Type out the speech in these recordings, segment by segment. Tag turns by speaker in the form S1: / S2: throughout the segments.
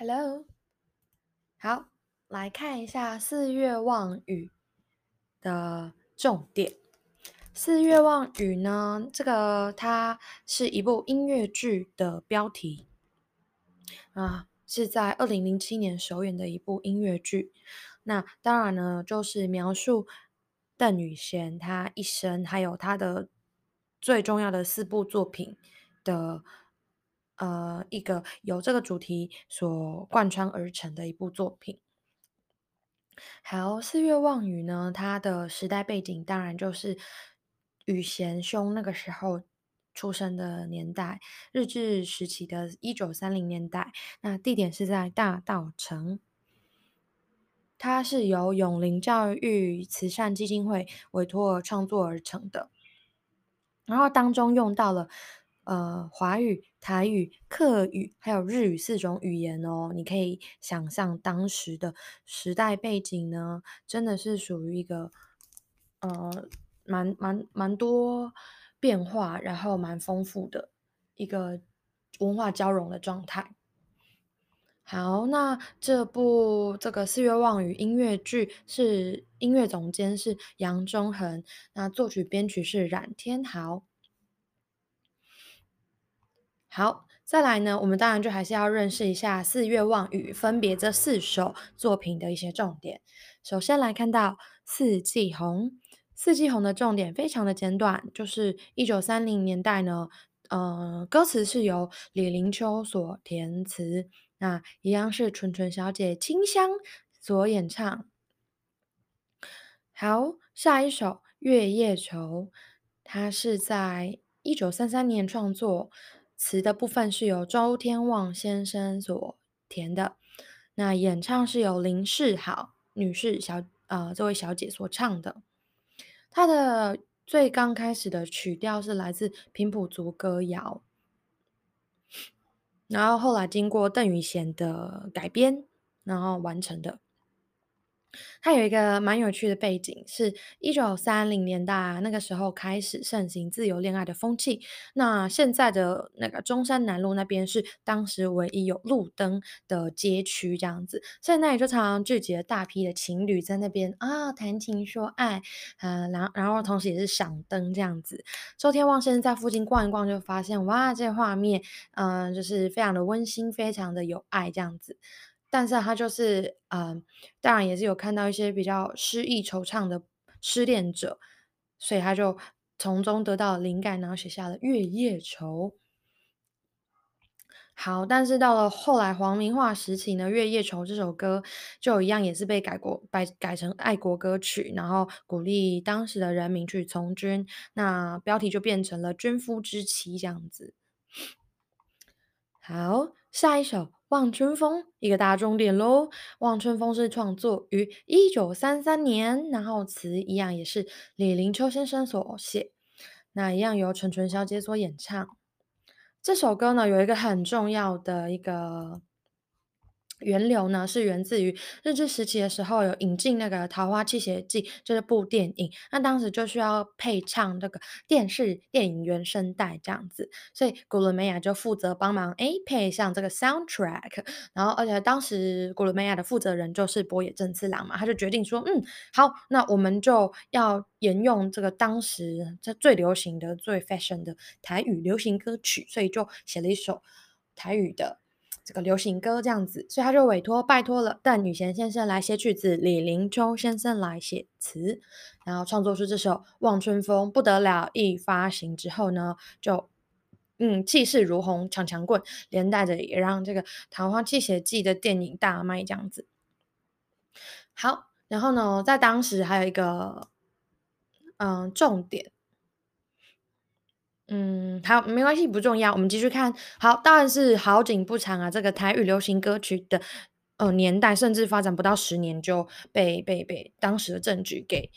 S1: Hello，好，来看一下《四月望雨》的重点。《四月望雨》呢，这个它是一部音乐剧的标题啊，是在二零零七年首演的一部音乐剧。那当然呢，就是描述邓雨贤她一生，还有她的最重要的四部作品的。呃，一个由这个主题所贯穿而成的一部作品。好，《四月望雨》呢，它的时代背景当然就是雨贤兄那个时候出生的年代，日治时期的一九三零年代。那地点是在大稻城，它是由永林教育慈善基金会委托创作而成的，然后当中用到了。呃，华语、台语、客语还有日语四种语言哦，你可以想象当时的时代背景呢，真的是属于一个呃，蛮蛮蛮多变化，然后蛮丰富的一个文化交融的状态。好，那这部这个《四月望雨》音乐剧是音乐总监是杨忠恒，那作曲编曲是冉天豪。好，再来呢，我们当然就还是要认识一下《四月望雨》分别这四首作品的一些重点。首先来看到《四季红》，《四季红》的重点非常的简短，就是一九三零年代呢，呃，歌词是由李林秋所填词，那一样是纯纯小姐清香所演唱。好，下一首《月夜愁》，它是在一九三三年创作。词的部分是由周天旺先生所填的，那演唱是由林世好女士小呃这位小姐所唱的。她的最刚开始的曲调是来自平埔族歌谣，然后后来经过邓雨贤的改编，然后完成的。它有一个蛮有趣的背景，是一九三零年代那个时候开始盛行自由恋爱的风气。那现在的那个中山南路那边是当时唯一有路灯的街区，这样子，所以那里就常常聚集了大批的情侣在那边啊谈情说爱，嗯，然然后同时也是赏灯这样子。周天旺先生在附近逛一逛，就发现哇，这画面，嗯，就是非常的温馨，非常的有爱这样子。但是他就是，嗯，当然也是有看到一些比较失意惆怅的失恋者，所以他就从中得到灵感，然后写下了《月夜愁》。好，但是到了后来黄明化时期呢，《月夜愁》这首歌就一样也是被改国改改成爱国歌曲，然后鼓励当时的人民去从军，那标题就变成了《军夫之妻》这样子。好，下一首。望春风，一个大重点喽。望春风是创作于一九三三年，然后词一样也是李林秋先生所写，那一样由纯纯小姐所演唱。这首歌呢，有一个很重要的一个。源流呢是源自于日治时期的时候有引进那个《桃花泣血记》这部电影，那当时就需要配唱那个电视电影原声带这样子，所以古伦美亚就负责帮忙诶配上这个 soundtrack，然后而且当时古伦美亚的负责人就是波野正次郎嘛，他就决定说嗯好，那我们就要沿用这个当时这最流行的最 fashion 的台语流行歌曲，所以就写了一首台语的。这个流行歌这样子，所以他就委托拜托了邓雨贤先生来写曲子，李林秋先生来写词，然后创作出这首《望春风》不得了。一发行之后呢，就嗯气势如虹，强强棍，连带着也让这个《桃花泣血记》的电影大卖这样子。好，然后呢，在当时还有一个嗯重点。嗯，好，没关系，不重要。我们继续看。好，当然是好景不长啊。这个台语流行歌曲的呃年代，甚至发展不到十年就被被被当时的政局给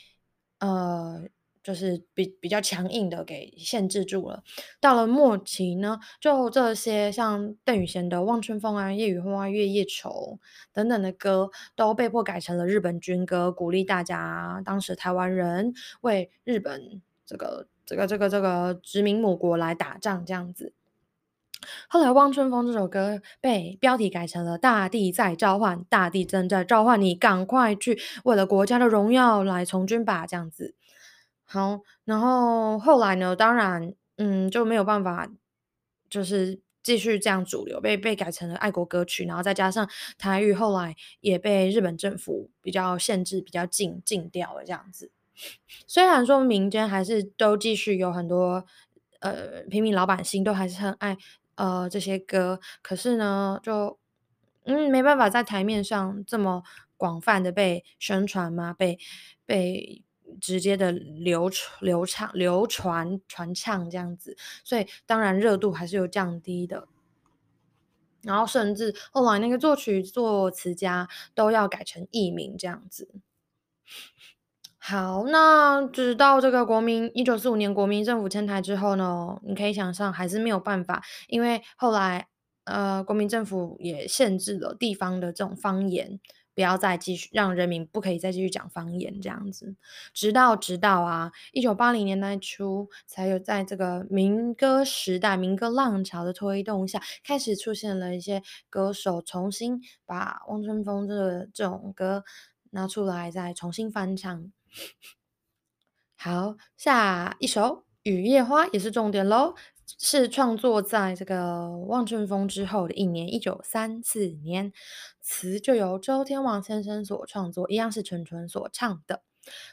S1: 呃，就是比比较强硬的给限制住了。到了末期呢，就这些像邓雨贤的《望春风》啊、《夜雨花》、《月夜愁》等等的歌，都被迫改成了日本军歌，鼓励大家当时台湾人为日本这个。这个这个这个殖民母国来打仗这样子，后来《望春风》这首歌被标题改成了《大地在召唤，大地正在召唤你，赶快去，为了国家的荣耀来从军吧》这样子。好，然后后来呢，当然，嗯，就没有办法，就是继续这样主流，被被改成了爱国歌曲，然后再加上台语后来也被日本政府比较限制、比较禁禁掉了这样子。虽然说民间还是都继续有很多，呃，平民老百姓都还是很爱，呃，这些歌，可是呢，就嗯，没办法在台面上这么广泛的被宣传嘛，被被直接的流流唱流传传唱这样子，所以当然热度还是有降低的。然后甚至后来那个作曲作词家都要改成艺名这样子。好，那直到这个国民一九四五年国民政府迁台之后呢，你可以想象还是没有办法，因为后来，呃，国民政府也限制了地方的这种方言，不要再继续让人民不可以再继续讲方言这样子。直到直到啊，一九八零年代初，才有在这个民歌时代、民歌浪潮的推动下，开始出现了一些歌手重新把《汪春风》这个这种歌拿出来，再重新翻唱。好，下一首《雨夜花》也是重点喽，是创作在这个望春风之后的一年，一九三四年，词就由周天王先生所创作，一样是纯纯所唱的。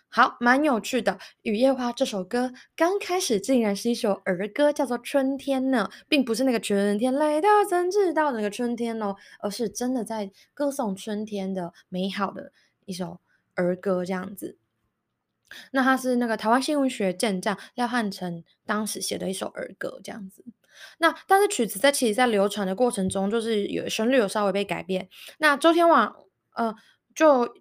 S1: 好，蛮有趣的，《雨夜花》这首歌刚开始竟然是一首儿歌，叫做《春天》呢，并不是那个春天来到怎知道那个春天哦，而是真的在歌颂春天的美好的一首儿歌这样子。那他是那个台湾新闻学健将廖汉成当时写的一首儿歌这样子。那但是曲子在其实在流传的过程中，就是有旋律有稍微被改变。那周天王呃就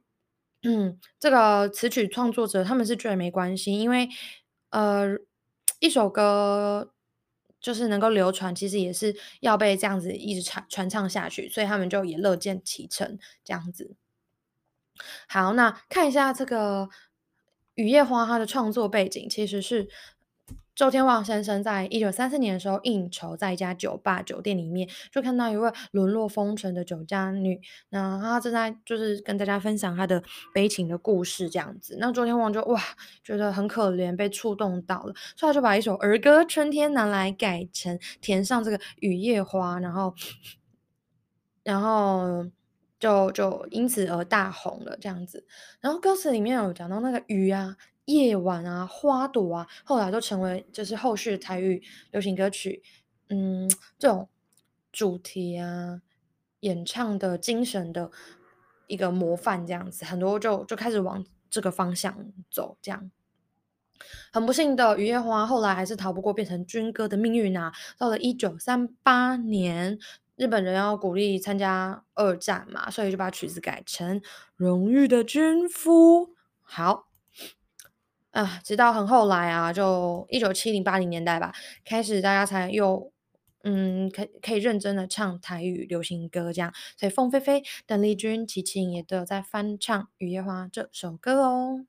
S1: 嗯这个词曲创作者他们是觉得没关系，因为呃一首歌就是能够流传，其实也是要被这样子一直传传唱下去，所以他们就也乐见其成这样子。好，那看一下这个。雨夜花，它的创作背景其实是周天旺先生在一九三四年的时候应酬在一家酒吧酒店里面，就看到一位沦落风尘的酒家女，那她正在就是跟大家分享她的悲情的故事这样子。那周天旺就哇觉得很可怜，被触动到了，所以他就把一首儿歌《春天》拿来改成填上这个雨夜花，然后然后。就就因此而大红了这样子，然后歌词里面有讲到那个雨啊、夜晚啊、花朵啊，后来都成为就是后续台语流行歌曲，嗯，这种主题啊、演唱的精神的一个模范这样子，很多就就开始往这个方向走，这样。很不幸的，雨夜花后来还是逃不过变成军歌的命运啊！到了一九三八年。日本人要鼓励参加二战嘛，所以就把曲子改成《荣誉的军夫》。好，啊，直到很后来啊，就一九七零八零年代吧，开始大家才又嗯，可可以认真的唱台语流行歌这样，所以凤飞飞、邓丽君、齐秦也都有在翻唱《雨夜花》这首歌哦。